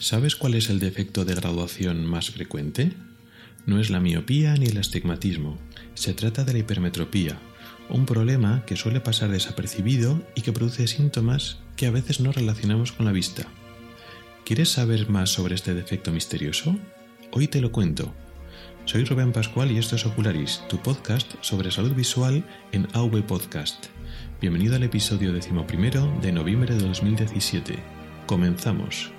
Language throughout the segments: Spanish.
¿Sabes cuál es el defecto de graduación más frecuente? No es la miopía ni el astigmatismo, se trata de la hipermetropía, un problema que suele pasar desapercibido y que produce síntomas que a veces no relacionamos con la vista. ¿Quieres saber más sobre este defecto misterioso? Hoy te lo cuento. Soy Rubén Pascual y esto es Ocularis, tu podcast sobre salud visual en AV Podcast. Bienvenido al episodio decimoprimero de noviembre de 2017. Comenzamos.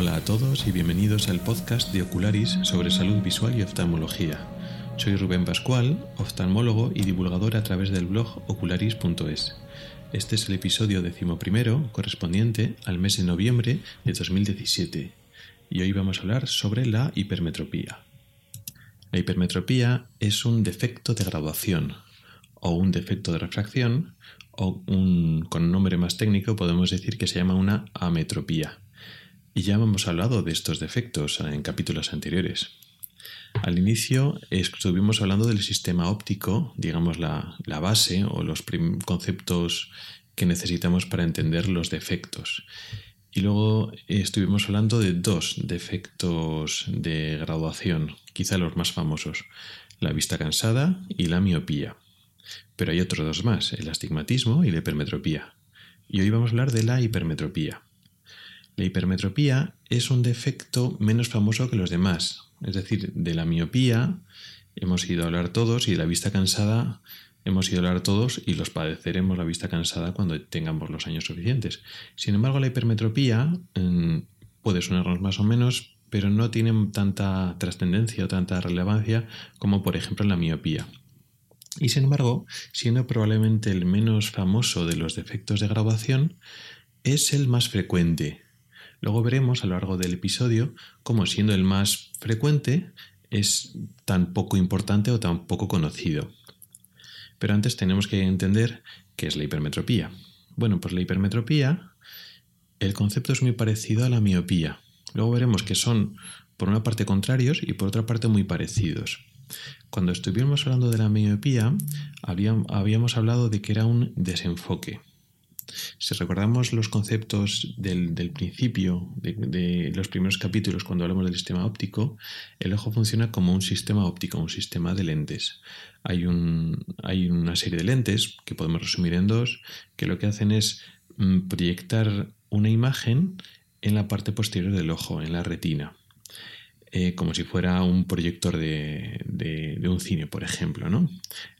Hola a todos y bienvenidos al podcast de Ocularis sobre salud visual y oftalmología. Soy Rubén Pascual, oftalmólogo y divulgador a través del blog ocularis.es. Este es el episodio decimoprimero correspondiente al mes de noviembre de 2017 y hoy vamos a hablar sobre la hipermetropía. La hipermetropía es un defecto de graduación o un defecto de refracción o un, con nombre más técnico podemos decir que se llama una ametropía. Y ya hemos hablado de estos defectos en capítulos anteriores. Al inicio estuvimos hablando del sistema óptico, digamos la, la base o los conceptos que necesitamos para entender los defectos. Y luego estuvimos hablando de dos defectos de graduación, quizá los más famosos, la vista cansada y la miopía. Pero hay otros dos más, el astigmatismo y la hipermetropía. Y hoy vamos a hablar de la hipermetropía. La hipermetropía es un defecto menos famoso que los demás. Es decir, de la miopía hemos ido a hablar todos y de la vista cansada hemos ido a hablar todos y los padeceremos la vista cansada cuando tengamos los años suficientes. Sin embargo, la hipermetropía mm, puede sonarnos más o menos, pero no tiene tanta trascendencia o tanta relevancia como por ejemplo la miopía. Y sin embargo, siendo probablemente el menos famoso de los defectos de graduación, es el más frecuente. Luego veremos a lo largo del episodio cómo siendo el más frecuente es tan poco importante o tan poco conocido. Pero antes tenemos que entender qué es la hipermetropía. Bueno, pues la hipermetropía, el concepto es muy parecido a la miopía. Luego veremos que son por una parte contrarios y por otra parte muy parecidos. Cuando estuvimos hablando de la miopía, habíamos hablado de que era un desenfoque. Si recordamos los conceptos del, principio, de, los primeros capítulos, cuando hablamos del sistema óptico, el ojo funciona como un sistema óptico, un sistema de lentes. Hay, una serie de lentes, que podemos resumir en dos, que lo que hacen es mm, proyectar una imagen en la parte posterior del ojo, en la retina. Eh, como si fuera un proyector de, un cine, por ejemplo. ¿no?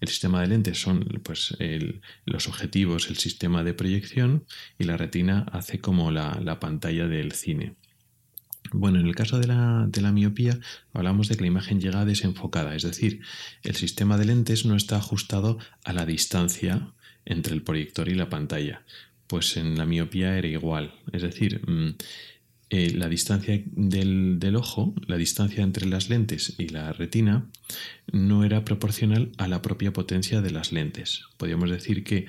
El sistema de lentes son pues, los objetivos, el sistema de proyección y la retina hace como la, pantalla del cine. Bueno, en el caso de la, de la, miopía hablamos de que la imagen llega desenfocada, es decir, el sistema de lentes no está ajustado a la distancia entre el proyector y la pantalla. Pues en la miopía era igual, es decir, mm, eh, la distancia del, ojo, la distancia entre las lentes y la retina, no era proporcional a la propia potencia de las lentes. Podríamos decir que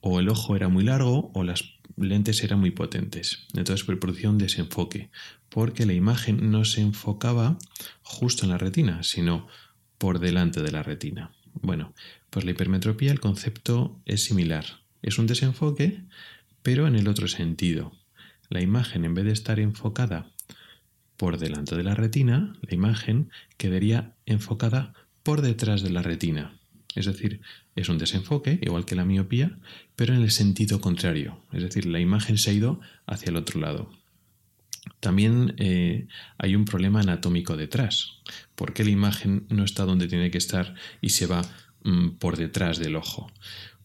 o el ojo era muy largo o las lentes eran muy potentes. Entonces producía un desenfoque, porque la imagen no se enfocaba justo en la retina, sino por delante de la retina. Bueno, pues la hipermetropía, el concepto es similar. Es un desenfoque, pero en el otro sentido la imagen en vez de estar enfocada por delante de la retina, la imagen quedaría enfocada por detrás de la retina. Es decir, es un desenfoque, igual que la miopía, pero en el sentido contrario. Es decir, la imagen se ha ido hacia el otro lado. También eh, hay un problema anatómico detrás. ¿Por qué la imagen no está donde tiene que estar y se va mm, por detrás del ojo?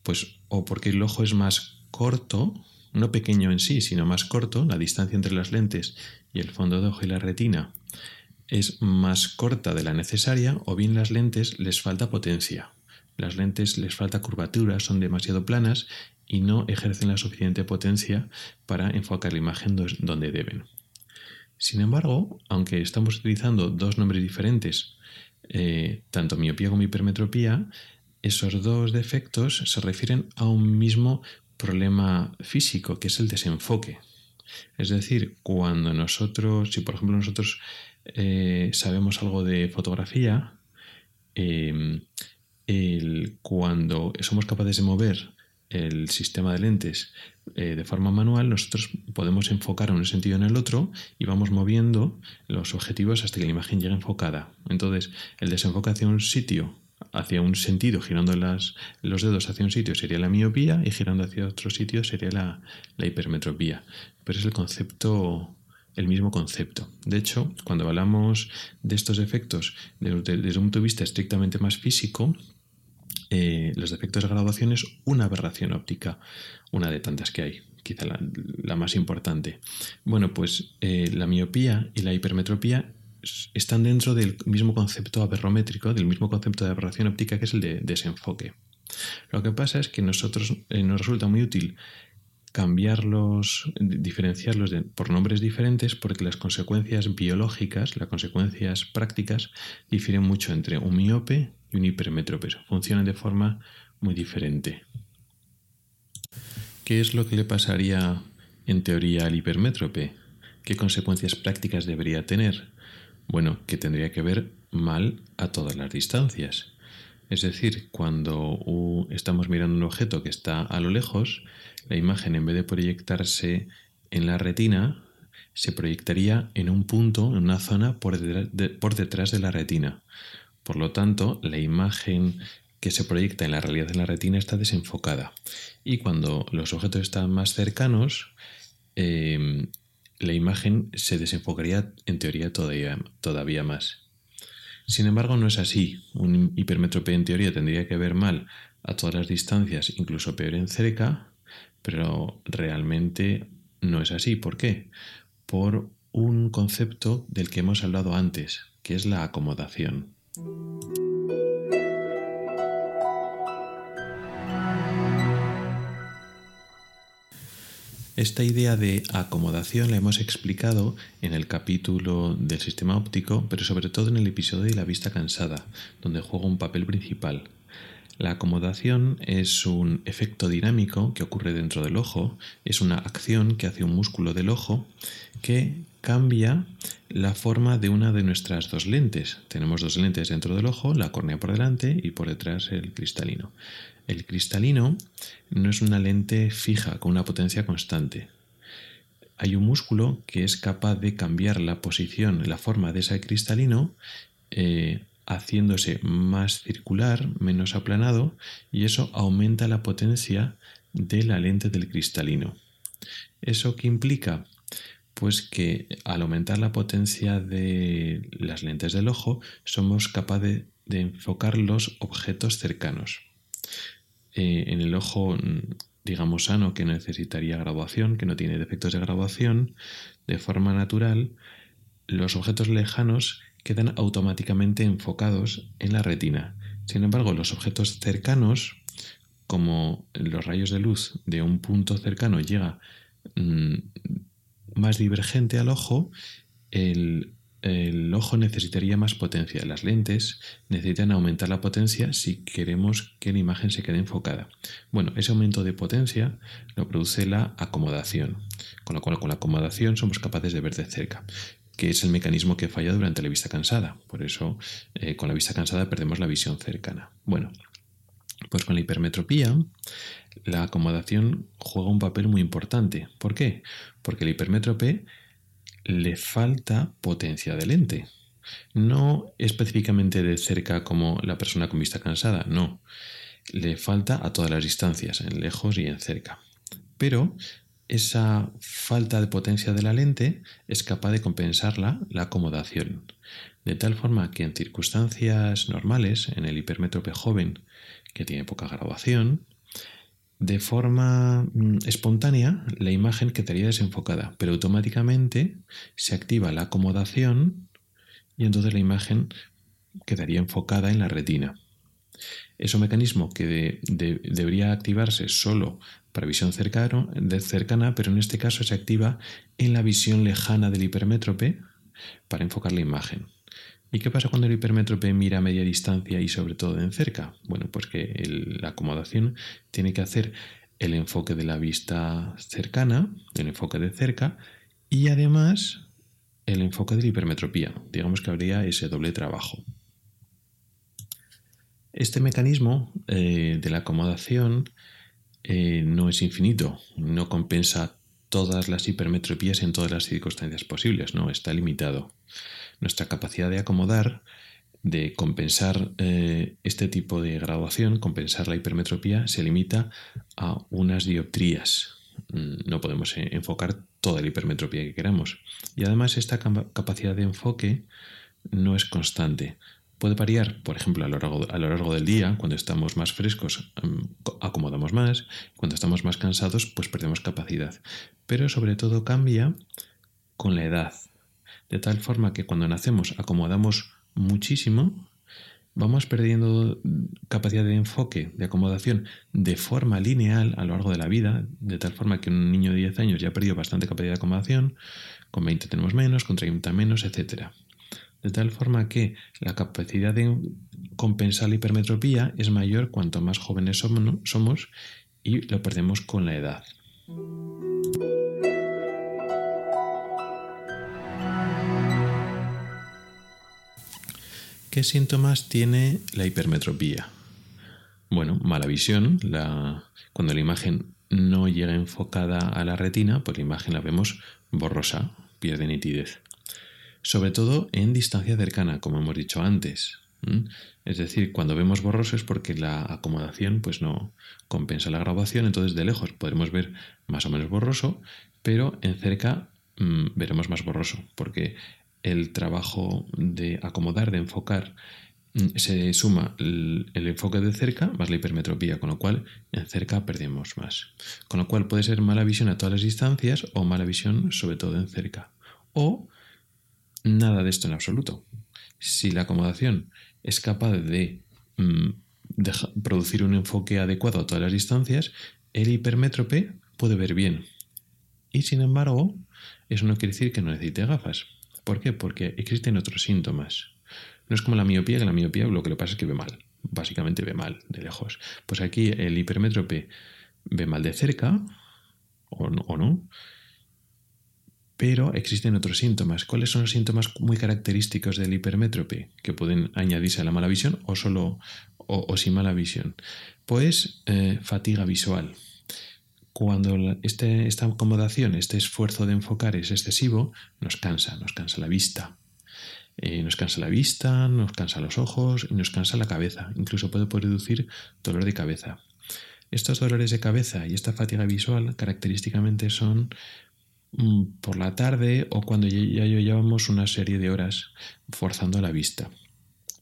Pues o porque el ojo es más corto, no pequeño en sí, sino más corto, la distancia entre las lentes y el fondo de ojo y la retina es más corta de la necesaria, o bien las lentes les falta potencia. Las lentes les falta curvatura, son demasiado planas y no ejercen la suficiente potencia para enfocar la imagen donde deben. Sin embargo, aunque estamos utilizando dos nombres diferentes eh, tanto miopía como hipermetropía, esos dos defectos se refieren a un mismo problema físico, que es el desenfoque. Es decir, cuando nosotros, si por ejemplo nosotros eh, sabemos algo de fotografía, em, cuando somos capaces de mover el sistema de lentes eh, de forma manual, nosotros podemos enfocar en un sentido en el otro y vamos moviendo los objetivos hasta que la imagen llegue enfocada. Entonces, el desenfoque hacia un sitio, hacia un sentido, girando las, los dedos hacia un sitio sería la miopía y girando hacia otro sitio sería la, hipermetropía. Pero es el concepto el mismo concepto. De hecho, cuando hablamos de estos efectos desde, desde un punto de vista estrictamente más físico, eh, los defectos de graduación es una aberración óptica, una de tantas que hay, quizá la, más importante. Bueno, pues eh, la miopía y la hipermetropía están dentro del mismo concepto aberrométrico, del mismo concepto de aberración óptica que es el de desenfoque. Lo que pasa es que nosotros eh, nos resulta muy útil cambiarlos, diferenciarlos por nombres diferentes porque las consecuencias biológicas, las consecuencias prácticas difieren mucho entre un miope y un hipermétrope. Funcionan de forma muy diferente. ¿Qué es lo que le pasaría en teoría al hipermétrope? ¿Qué consecuencias prácticas debería tener? Bueno, que tendría que ver mal a todas las distancias. Es decir, cuando estamos mirando un objeto que está a lo lejos, la imagen en vez de proyectarse en la retina, se proyectaría en un punto, en una zona por, detrás de la retina. Por lo tanto, la imagen que se proyecta en la realidad de la retina está desenfocada. Y cuando los objetos están más cercanos, em, la imagen se desenfocaría en teoría todavía, todavía más. Sin embargo, no es así. Un hipermétrope en teoría tendría que ver mal a todas las distancias, incluso peor en cerca, pero realmente no es así. ¿Por qué? Por un concepto del que hemos hablado antes, que es la acomodación. Esta idea de acomodación la hemos explicado en el capítulo del sistema óptico, pero sobre todo en el episodio de la vista cansada, donde juega un papel principal. La acomodación es un efecto dinámico que ocurre dentro del ojo, es una acción que hace un músculo del ojo que cambia la forma de una de nuestras dos lentes. Tenemos dos lentes dentro del ojo, la córnea por delante y por detrás el cristalino. El cristalino no es una lente fija con una potencia constante. Hay un músculo que es capaz de cambiar la posición, la forma de ese cristalino, eh, haciéndose más circular, menos aplanado, y eso aumenta la potencia de la lente del cristalino. ¿Eso qué implica? pues que al aumentar la potencia de las lentes del ojo somos capaces de, enfocar los objetos cercanos. Eh, en el ojo, digamos, sano, que necesitaría graduación, que no tiene defectos de graduación, de forma natural, los objetos lejanos quedan automáticamente enfocados en la retina. Sin embargo, los objetos cercanos, como los rayos de luz de un punto cercano llega mm, más divergente al ojo, el, ojo necesitaría más potencia. Las lentes necesitan aumentar la potencia si queremos que la imagen se quede enfocada. Bueno, ese aumento de potencia lo produce la acomodación, con lo cual con la acomodación somos capaces de ver de cerca que es el mecanismo que falla durante la vista cansada. Por eso, eh, con la vista cansada perdemos la visión cercana. Bueno, pues con la hipermetropía, la acomodación juega un papel muy importante. ¿Por qué? Porque el hipermétrope le falta potencia de lente. No específicamente de cerca como la persona con vista cansada, no. Le falta a todas las distancias, en lejos y en cerca. Pero esa falta de potencia de la lente es capaz de compensarla la acomodación. De tal forma que en circunstancias normales, en el hipermétrope joven que tiene poca graduación, de forma mm, espontánea la imagen quedaría desenfocada, pero automáticamente se activa la acomodación y entonces la imagen quedaría enfocada en la retina. Es un mecanismo que debería activarse solo para visión cercana, pero en este caso se activa en la visión lejana del hipermétrope para enfocar la imagen. ¿Y qué pasa cuando el hipermétrope mira a media distancia y sobre todo en cerca? Bueno, pues que la acomodación tiene que hacer el enfoque de la vista cercana, el enfoque de cerca y además el enfoque de la hipermetropía. Digamos que habría ese doble trabajo. Este mecanismo eh, de la acomodación eh, no es infinito, no compensa todas las hipermetropías en todas las circunstancias posibles, no, está limitado. Nuestra capacidad de acomodar, de compensar eh, este tipo de graduación, compensar la hipermetropía, se limita a unas dioptrías. Mm, no podemos enfocar toda la hipermetropía que queramos. Y además esta capacidad de enfoque no es constante. Puede variar, por ejemplo, a lo, largo, del día, cuando estamos más frescos em, acomodamos más, cuando estamos más cansados pues perdemos capacidad. Pero sobre todo cambia con la edad, de tal forma que cuando nacemos acomodamos muchísimo, vamos perdiendo capacidad de enfoque, de acomodación de forma lineal a lo largo de la vida, de tal forma que un niño de 10 años ya ha perdido bastante capacidad de acomodación, con 20 tenemos menos, con 30 menos, etcétera de tal forma que la capacidad de compensar la hipermetropía es mayor cuanto más jóvenes somos y lo perdemos con la edad. ¿Qué síntomas tiene la hipermetropía? Bueno, mala visión. cuando la imagen no llega enfocada a la retina, pues la imagen la vemos borrosa, pierde nitidez sobre todo en distancia cercana, como hemos dicho antes. Es decir, cuando vemos borroso es porque la acomodación pues no compensa la grabación, entonces de lejos podremos ver más o menos borroso, pero en cerca mm, veremos más borroso, porque el trabajo de acomodar, de enfocar, mm, se suma el, el, enfoque de cerca más la hipermetropía, con lo cual en cerca perdemos más. Con lo cual puede ser mala visión a todas las distancias o mala visión sobre todo en cerca. O nada de esto en absoluto. Si la acomodación es capaz de, mm, producir un enfoque adecuado a todas las distancias, el hipermétrope puede ver bien. Y sin embargo, eso no quiere decir que no necesite gafas. ¿Por qué? Porque existen otros síntomas. No es como la miopía, que la miopía lo que le pasa es que ve mal. Básicamente ve mal de lejos. Pues aquí el hipermétrope ve mal de cerca, o o no pero existen otros síntomas. ¿Cuáles son los síntomas muy característicos del hipermétrope que pueden añadirse a la mala visión o solo o, sin mala visión? Pues eh, fatiga visual. Cuando este, esta acomodación, este esfuerzo de enfocar es excesivo, nos cansa, nos cansa la vista. Eh, nos cansa la vista, nos cansa los ojos y nos cansa la cabeza. Incluso puede producir dolor de cabeza. Estos dolores de cabeza y esta fatiga visual característicamente son por la tarde o cuando ya llevamos una serie de horas forzando la vista.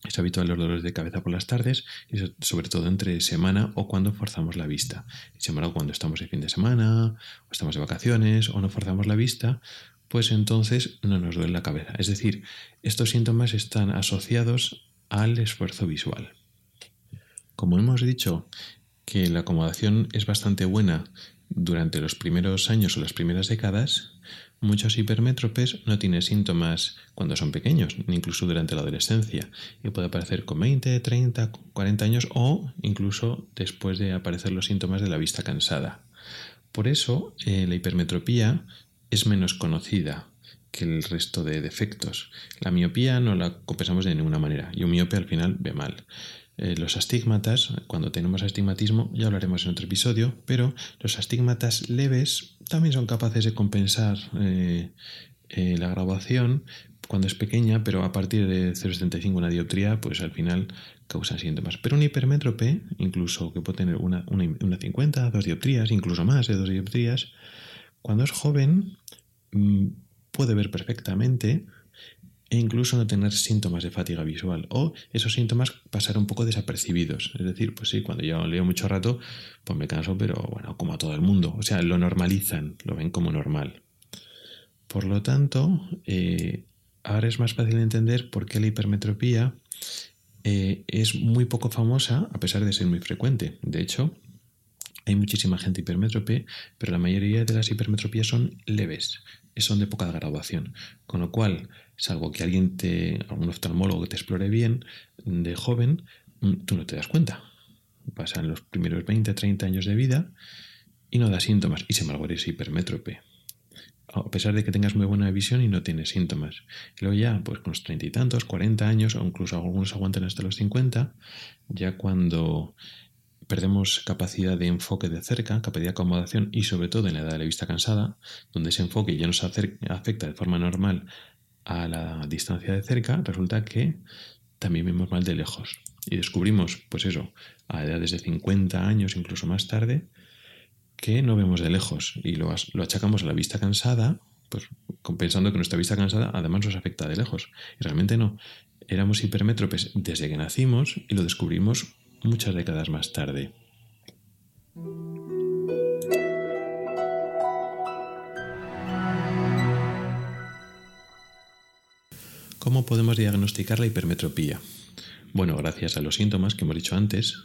Es habitual los dolores de cabeza por las tardes y sobre todo entre semana o cuando forzamos la vista. Sin embargo, cuando estamos de fin de semana o estamos de vacaciones o no forzamos la vista, pues entonces no nos duele la cabeza. Es decir, estos síntomas están asociados al esfuerzo visual. Como hemos dicho que la acomodación es bastante buena durante los primeros años o las primeras décadas, muchos hipermétropes no tienen síntomas cuando son pequeños, incluso durante la adolescencia, y puede aparecer con 20, 30, 40 años o incluso después de aparecer los síntomas de la vista cansada. Por eso, eh, la hipermetropía es menos conocida que el resto de defectos. La miopía no la compensamos de ninguna manera y un miope al final ve mal. Eh, los astigmatas, cuando tenemos astigmatismo, ya hablaremos en otro episodio, pero los astigmatas leves también son capaces de compensar eh, eh, la graduación cuando es pequeña, pero a partir de 0,75 una dioptría, pues al final causan síntomas. Pero un hipermétrope, incluso que puede tener una, una 50, dos dioptrías, incluso más de dos dioptrías, cuando es joven mm, puede ver perfectamente e incluso no tener síntomas de fatiga visual o esos síntomas pasar un poco desapercibidos. Es decir, pues sí, cuando yo leo mucho rato, pues me canso, pero bueno, como a todo el mundo. O sea, lo normalizan, lo ven como normal. Por lo tanto, eh, ahora es más fácil entender por qué la hipermetropía eh, es muy poco famosa a pesar de ser muy frecuente. De hecho, Hay muchísima gente hipermétrope, pero la mayoría de las hipermetropías son leves, son de poca graduación. Con lo cual, salvo que alguien te, algún oftalmólogo te explore bien, de joven, mm, tú no te das cuenta. Pasan los primeros 20, 30 años de vida y no da síntomas, y se embargo eres hipermétrope. A pesar de que tengas muy buena visión y no tienes síntomas. Y luego ya, pues con los treinta y tantos, 40 años, o incluso algunos aguantan hasta los 50, ya cuando perdemos capacidad de enfoque de cerca, capacidad de acomodación y sobre todo en la edad de la vista cansada, donde ese enfoque ya nos afecta de forma normal a la distancia de cerca, resulta que también vemos mal de lejos. Y descubrimos, pues eso, a edades de 50 años, incluso más tarde, que no vemos de lejos y lo, lo achacamos a la vista cansada, pues pensando que nuestra vista cansada además nos afecta de lejos. Y realmente no. Éramos hipermétropes desde que nacimos y lo descubrimos muchas décadas más tarde. ¿Cómo podemos diagnosticar la hipermetropía? Bueno, gracias a los síntomas que hemos dicho antes,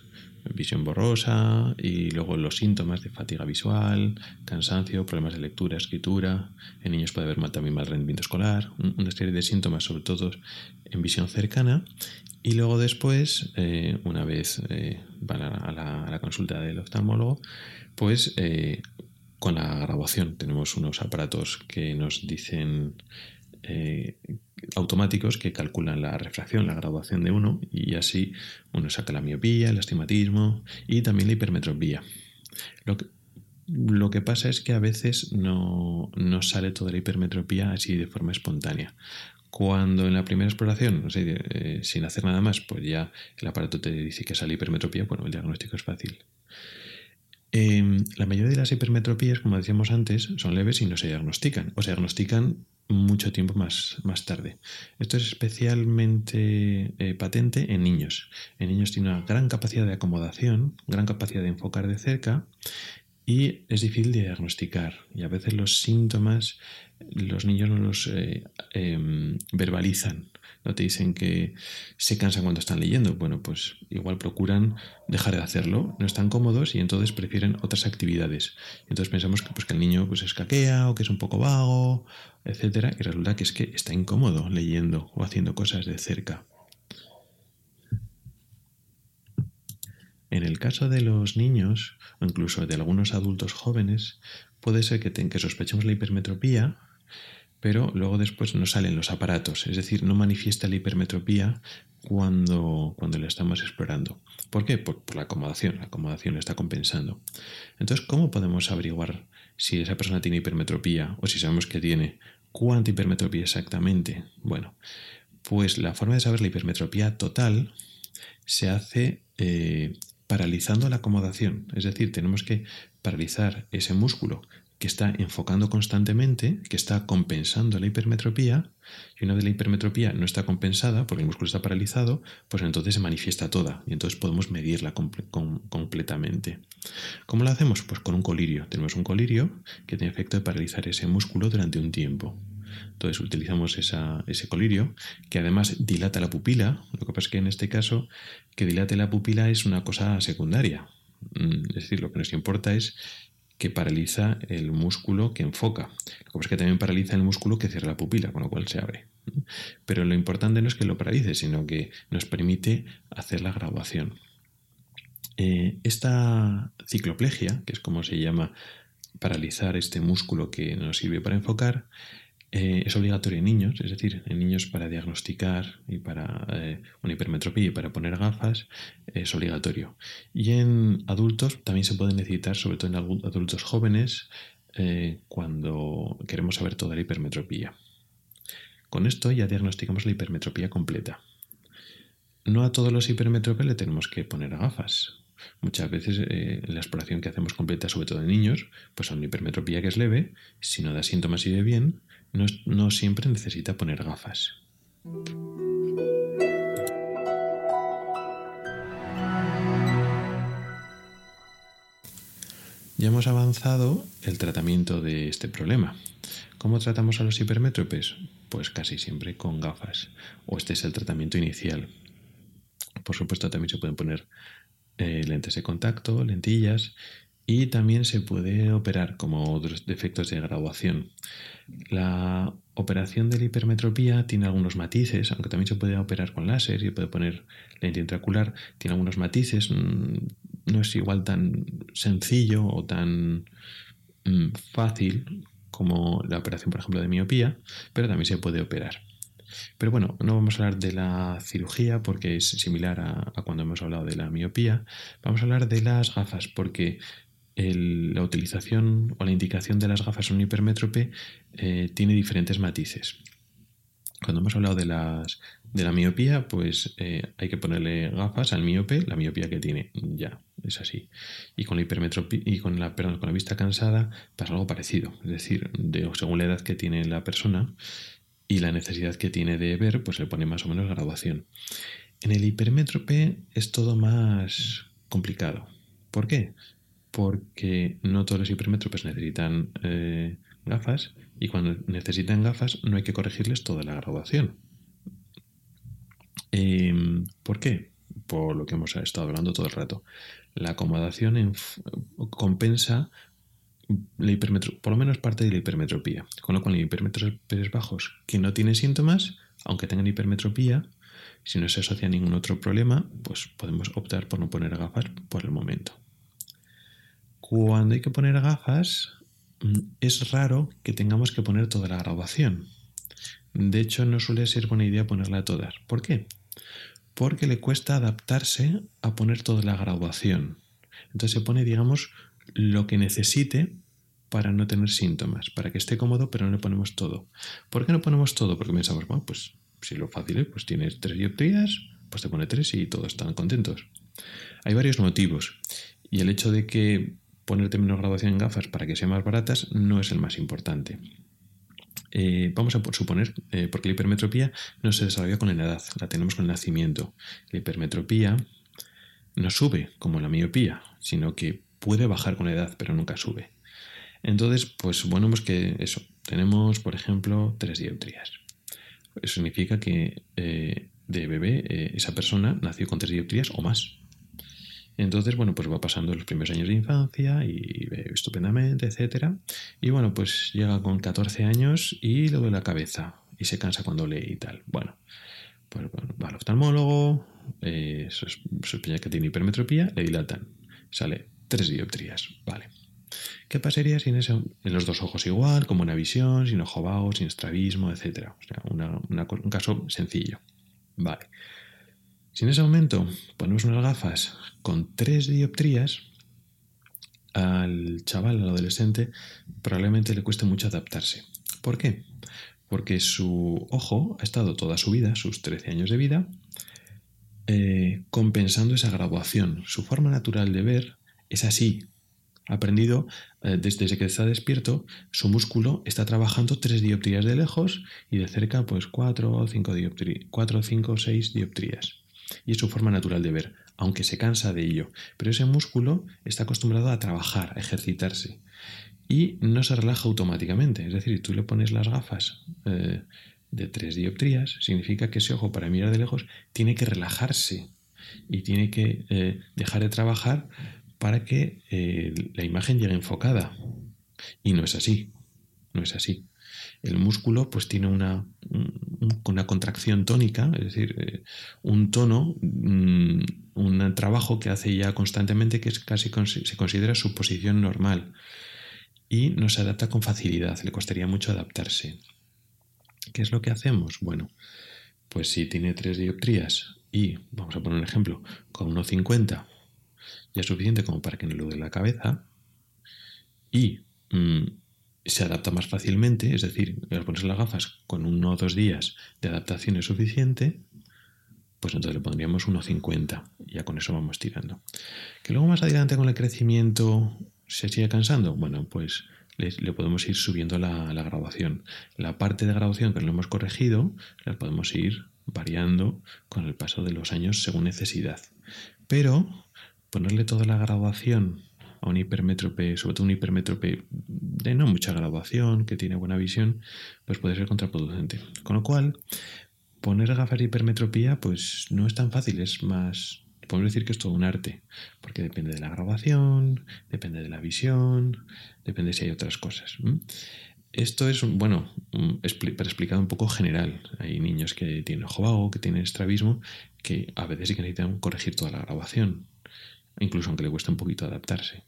visión borrosa y luego los síntomas de fatiga visual, cansancio, problemas de lectura, escritura. En niños puede haber también mal rendimiento escolar, una serie de síntomas, sobre todo en visión cercana. Y luego después, eh, una vez eh, van a, la, consulta del oftalmólogo, pues eh, con la graduación tenemos unos aparatos que nos dicen automáticos que calculan la refracción, la graduación de uno, y así uno saca la miopía, el astigmatismo y también la hipermetropía. Lo que pasa es que a veces no, no, sale toda la hipermetropía así de forma espontánea. Cuando en la primera exploración, eh, sin hacer nada más, pues ya el aparato te dice que sale hipermetropía, bueno, el diagnóstico es fácil. Em, la mayoría de las hipermetropías, como decíamos antes, son leves y no se diagnostican, o se diagnostican mucho tiempo más, más tarde. Esto es especialmente eh, patente en niños. En niños tiene una gran capacidad de acomodación, gran capacidad de enfocar de cerca y es difícil de diagnosticar. Y a veces los síntomas los niños no los eh, em, verbalizan. No te dicen que se cansan cuando están leyendo. Bueno, pues igual procuran dejar de hacerlo, no están cómodos y entonces prefieren otras actividades. Entonces pensamos que, pues, que el niño pues, escaquea o que es un poco vago, etcétera, y resulta que es que está incómodo leyendo o haciendo cosas de cerca. En el caso de los niños, o incluso de algunos adultos jóvenes, puede ser que, que sospechemos la hipermetropía pero luego después no salen los aparatos, es decir, no manifiesta la hipermetropía cuando, cuando la estamos explorando. ¿Por qué? Por, la acomodación, la acomodación está compensando. Entonces, ¿cómo podemos averiguar si esa persona tiene hipermetropía o si sabemos que tiene? ¿Cuánta hipermetropía exactamente? Bueno, pues la forma de saber la hipermetropía total se hace eh, paralizando la acomodación, es decir, tenemos que paralizar ese músculo que está enfocando constantemente, que está compensando la hipermetropía, y una vez la hipermetropía no está compensada porque el músculo está paralizado, pues entonces se manifiesta toda y entonces podemos medirla completamente. ¿Cómo lo hacemos? Pues con un colirio. Tenemos un colirio que tiene efecto de paralizar ese músculo durante un tiempo. Entonces utilizamos ese colirio que además dilata la pupila. Lo que pasa es que en este caso que dilate la pupila es una cosa secundaria. Mm, es decir, lo que nos importa es que paraliza el músculo que enfoca. Lo que pasa es que también paraliza el músculo que cierra la pupila, con lo cual se abre. Pero lo importante no es que lo paralice, sino que nos permite hacer la graduación. Eh, esta cicloplegia, que es como se llama paralizar este músculo que nos sirve para enfocar, eh, es obligatorio en niños, es decir, en niños para diagnosticar y para eh, una hipermetropía y para poner gafas es obligatorio. Y en adultos también se puede necesitar, sobre todo en adultos jóvenes, eh, cuando queremos saber toda la hipermetropía. Con esto ya diagnosticamos la hipermetropía completa. No a todos los hipermetropes le tenemos que poner gafas. Muchas veces en la exploración que hacemos completa, sobre todo en niños, pues son hipermetropía que es leve, si no da síntomas y ve bien, no, siempre necesita poner gafas. Ya hemos avanzado el tratamiento de este problema. ¿Cómo tratamos a los hipermétropes? Pues casi siempre con gafas. O este es el tratamiento inicial. Por supuesto, también se pueden poner eh, lentes de contacto, lentillas, y también se puede operar como otros defectos de graduación. La operación de la hipermetropía tiene algunos matices, aunque también se puede operar con láser y puede poner lente intraocular, tiene algunos matices, mm, no es igual tan sencillo o tan mm, fácil como la operación, por ejemplo, de miopía, pero también se puede operar. Pero bueno, no vamos a hablar de la cirugía porque es similar a, cuando hemos hablado de la miopía. Vamos a hablar de las gafas porque la utilización o la indicación de las gafas en un hipermétrope eh, tiene diferentes matices. Cuando hemos hablado de, la miopía, pues eh, hay que ponerle gafas al miope, la miopía que tiene, ya, es así. Y con la hipermetropía y con la, con la vista cansada pasa algo parecido. Es decir, de, según la edad que tiene la persona y la necesidad que tiene de ver, pues le pone más o menos graduación. En el hipermétrope es todo más complicado. ¿Por qué? Porque no todos los hipermétropes necesitan eh, gafas y cuando necesitan gafas no hay que corregirles toda la graduación. Em, ¿Por qué? Por lo que hemos estado hablando todo el rato. La acomodación compensa la por lo menos parte de la hipermetropía. Con lo cual, en hipermetropes bajos que no tienen síntomas, aunque tengan hipermetropía, si no se asocia a ningún otro problema, pues podemos optar por no poner gafas por el momento. Cuando hay que poner gafas, mm, es raro que tengamos que poner toda la graduación. De hecho, no suele ser buena idea ponerla todas. ¿Por qué? Porque le cuesta adaptarse a poner toda la graduación. Entonces se pone, digamos, lo que necesite para no tener síntomas, para que esté cómodo, pero no le ponemos todo. ¿Por qué no ponemos todo? Porque pensamos, bueno, pues si lo fácil es, pues tienes tres dioptrías, pues te pone tres y todos están contentos. Hay varios motivos. Y el hecho de que ponerte menos graduación en gafas para que sean más baratas no es el más importante. Eh, vamos a suponer, eh, porque la hipermetropía no se desarrolla con la edad, la tenemos con el nacimiento. La hipermetropía no sube como la miopía, sino que puede bajar con la edad, pero nunca sube. Entonces, pues suponemos que eso, tenemos, por ejemplo, tres dioptrías. Eso significa que eh, de bebé esa persona nació con tres dioptrías o más. Entonces, bueno, pues va pasando los primeros años de infancia y ve estupendamente, etc. Y bueno, pues llega con 14 años y le duele la cabeza y se cansa cuando lee y tal. Bueno, pues va al oftalmólogo, eh, sospecha que tiene hipermetropía, le dilatan. Sale tres dioptrías. Vale. ¿Qué pasaría si en, en los dos ojos igual, como una visión, sin ojo vago, sin estrabismo, etcétera? O sea, un caso sencillo. Vale. Si en ese momento ponemos unas gafas con tres dioptrías, al chaval, al adolescente, probablemente le cueste mucho adaptarse. ¿Por qué? Porque su ojo ha estado toda su vida, sus 13 años de vida, eh, compensando esa graduación. Su forma natural de ver es así. Ha aprendido, eh, desde, que está despierto, su músculo está trabajando tres dioptrías de lejos y de cerca, pues cuatro o cinco dioptrías, cuatro, cinco, seis dioptrías y es su forma natural de ver, aunque se cansa de ello. Pero ese músculo está acostumbrado a trabajar, a ejercitarse y no se relaja automáticamente. Es decir, tú le pones las gafas eh, de tres dioptrías, significa que ese ojo para mirar de lejos tiene que relajarse y tiene que eh, dejar de trabajar para que eh, la imagen llegue enfocada. Y no es así, no es así el músculo pues tiene una, una contracción tónica, es decir, eh, un tono, mm, un trabajo que hace ya constantemente que es casi se considera su posición normal y no se adapta con facilidad, le costaría mucho adaptarse. ¿Qué es lo que hacemos? Bueno, pues si tiene tres dioptrías y, vamos a poner un ejemplo, con 1,50 ya es suficiente como para que no le duele la cabeza y mm, se adapta más fácilmente, es decir, al ponerse las gafas con uno o dos días de adaptación es suficiente, pues entonces le pondríamos 1,50 y ya con eso vamos tirando. Que luego más adelante con el crecimiento se sigue cansando, bueno, pues le, podemos ir subiendo la, la, graduación. La parte de graduación que no hemos corregido, la podemos ir variando con el paso de los años según necesidad. Pero ponerle toda la graduación a un hipermétrope, sobre todo un hipermétrope de no mucha graduación, que tiene buena visión, pues puede ser contraproducente. Con lo cual, poner gafas de hipermetropía, pues no es tan fácil, es más podemos decir que es todo un arte, porque depende de la grabación, depende de la visión, depende si hay otras cosas. Esto es, bueno, para explicar un poco general. Hay niños que tienen ojo vago, que tienen estrabismo, que a veces sí que necesitan corregir toda la grabación, incluso aunque le cuesta un poquito adaptarse.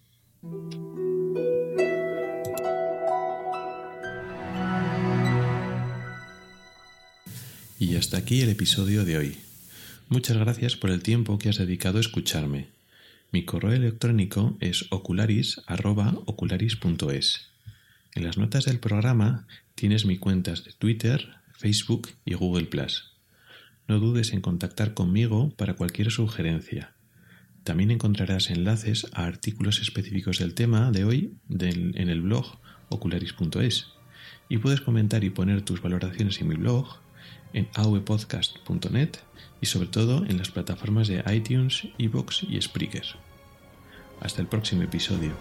Y hasta aquí el episodio de hoy. Muchas gracias por el tiempo que has dedicado a escucharme. Mi correo electrónico es ocularis.ocularis.es. En las notas del programa tienes mis cuentas de Twitter, Facebook y Google ⁇ No dudes en contactar conmigo para cualquier sugerencia. También encontrarás enlaces a artículos específicos del tema de hoy en el blog ocularis.es y puedes comentar y poner tus valoraciones en mi blog en aupodcast.net y sobre todo en las plataformas de iTunes, Evox y Spreaker. Hasta el próximo episodio.